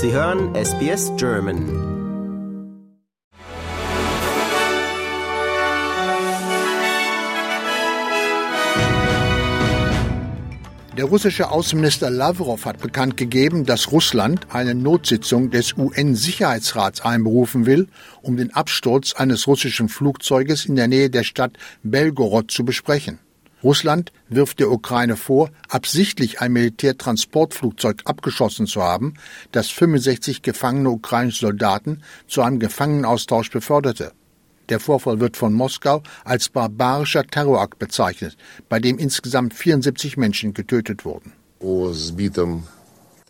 Sie hören SBS German. Der russische Außenminister Lavrov hat bekannt gegeben, dass Russland eine Notsitzung des UN-Sicherheitsrats einberufen will, um den Absturz eines russischen Flugzeuges in der Nähe der Stadt Belgorod zu besprechen. Russland wirft der Ukraine vor, absichtlich ein Militärtransportflugzeug abgeschossen zu haben, das 65 gefangene ukrainische Soldaten zu einem Gefangenaustausch beförderte. Der Vorfall wird von Moskau als barbarischer Terrorakt bezeichnet, bei dem insgesamt 74 Menschen getötet wurden.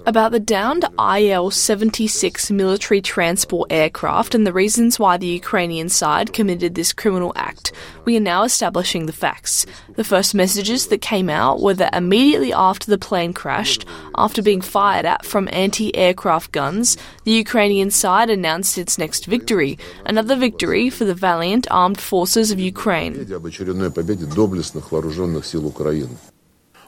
About the downed IL 76 military transport aircraft and the reasons why the Ukrainian side committed this criminal act. We are now establishing the facts. The first messages that came out were that immediately after the plane crashed, after being fired at from anti aircraft guns, the Ukrainian side announced its next victory, another victory for the valiant armed forces of Ukraine.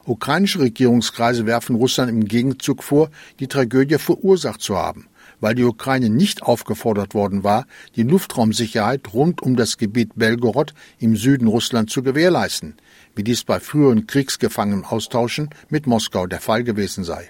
Ukrainische Regierungskreise werfen Russland im Gegenzug vor, die Tragödie verursacht zu haben, weil die Ukraine nicht aufgefordert worden war, die Luftraumsicherheit rund um das Gebiet Belgorod im Süden Russlands zu gewährleisten, wie dies bei früheren Kriegsgefangenenaustauschen mit Moskau der Fall gewesen sei.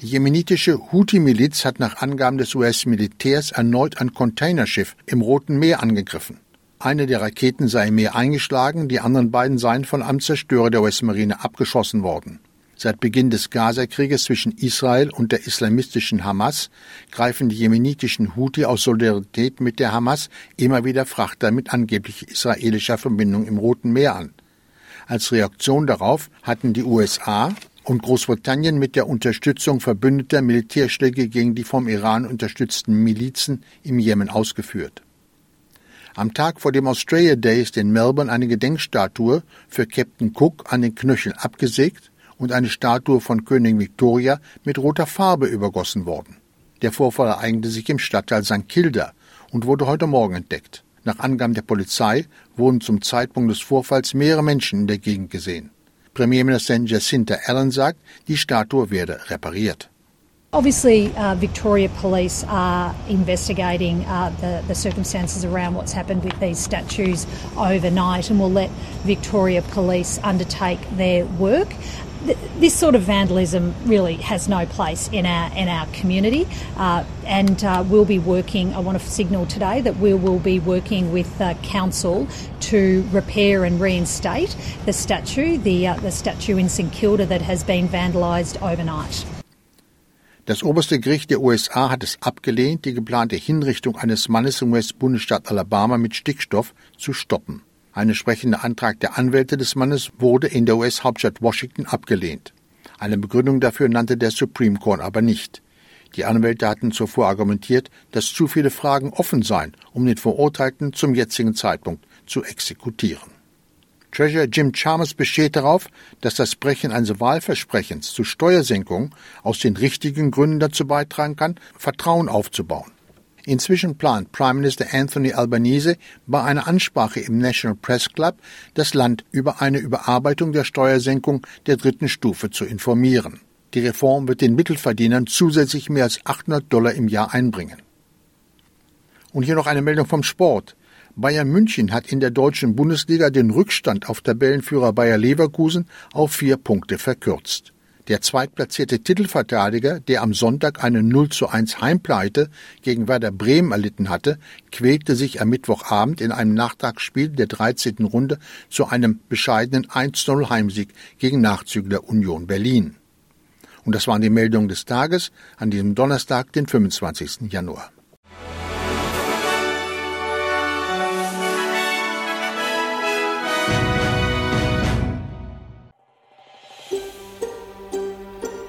Die jemenitische Houthi-Miliz hat nach Angaben des US-Militärs erneut ein Containerschiff im Roten Meer angegriffen. Eine der Raketen sei im Meer eingeschlagen, die anderen beiden seien von einem Zerstörer der US-Marine abgeschossen worden. Seit Beginn des Gaza-Krieges zwischen Israel und der islamistischen Hamas greifen die jemenitischen Houthi aus Solidarität mit der Hamas immer wieder Frachter mit angeblich israelischer Verbindung im Roten Meer an. Als Reaktion darauf hatten die USA und Großbritannien mit der Unterstützung verbündeter Militärschläge gegen die vom Iran unterstützten Milizen im Jemen ausgeführt. Am Tag vor dem Australia Day ist in Melbourne eine Gedenkstatue für Captain Cook an den Knöcheln abgesägt und eine Statue von Königin Victoria mit roter Farbe übergossen worden. Der Vorfall ereignete sich im Stadtteil St. Kilda und wurde heute Morgen entdeckt. Nach Angaben der Polizei wurden zum Zeitpunkt des Vorfalls mehrere Menschen in der Gegend gesehen. Premierministerin Jacinta Allen sagt, die Statue werde repariert. Obviously, uh, Victoria Police are investigating uh, the, the, circumstances around what's happened with these statues overnight and will let Victoria Police undertake their work. This sort of vandalism really has no place in our in our community, uh, and uh, we'll be working. I want to signal today that we will be working with uh, council to repair and reinstate the statue, the uh, the statue in St Kilda that has been vandalised overnight. Das oberste Gericht der USA hat es abgelehnt, die geplante Hinrichtung eines Mannes im US-Bundesstaat Alabama mit Stickstoff zu stoppen. Ein entsprechender Antrag der Anwälte des Mannes wurde in der US-Hauptstadt Washington abgelehnt. Eine Begründung dafür nannte der Supreme Court aber nicht. Die Anwälte hatten zuvor argumentiert, dass zu viele Fragen offen seien, um den Verurteilten zum jetzigen Zeitpunkt zu exekutieren. Treasurer Jim Chalmers besteht darauf, dass das Brechen eines Wahlversprechens zu Steuersenkungen aus den richtigen Gründen dazu beitragen kann, Vertrauen aufzubauen. Inzwischen plant Prime Minister Anthony Albanese bei einer Ansprache im National Press Club, das Land über eine Überarbeitung der Steuersenkung der dritten Stufe zu informieren. Die Reform wird den Mittelverdienern zusätzlich mehr als 800 Dollar im Jahr einbringen. Und hier noch eine Meldung vom Sport. Bayern München hat in der deutschen Bundesliga den Rückstand auf Tabellenführer Bayer Leverkusen auf vier Punkte verkürzt. Der zweitplatzierte Titelverteidiger, der am Sonntag eine 0 zu 1 Heimpleite gegen Werder Bremen erlitten hatte, quälte sich am Mittwochabend in einem Nachtragsspiel der 13. Runde zu einem bescheidenen 1-0 Heimsieg gegen Nachzügler Union Berlin. Und das waren die Meldungen des Tages an diesem Donnerstag, den 25. Januar.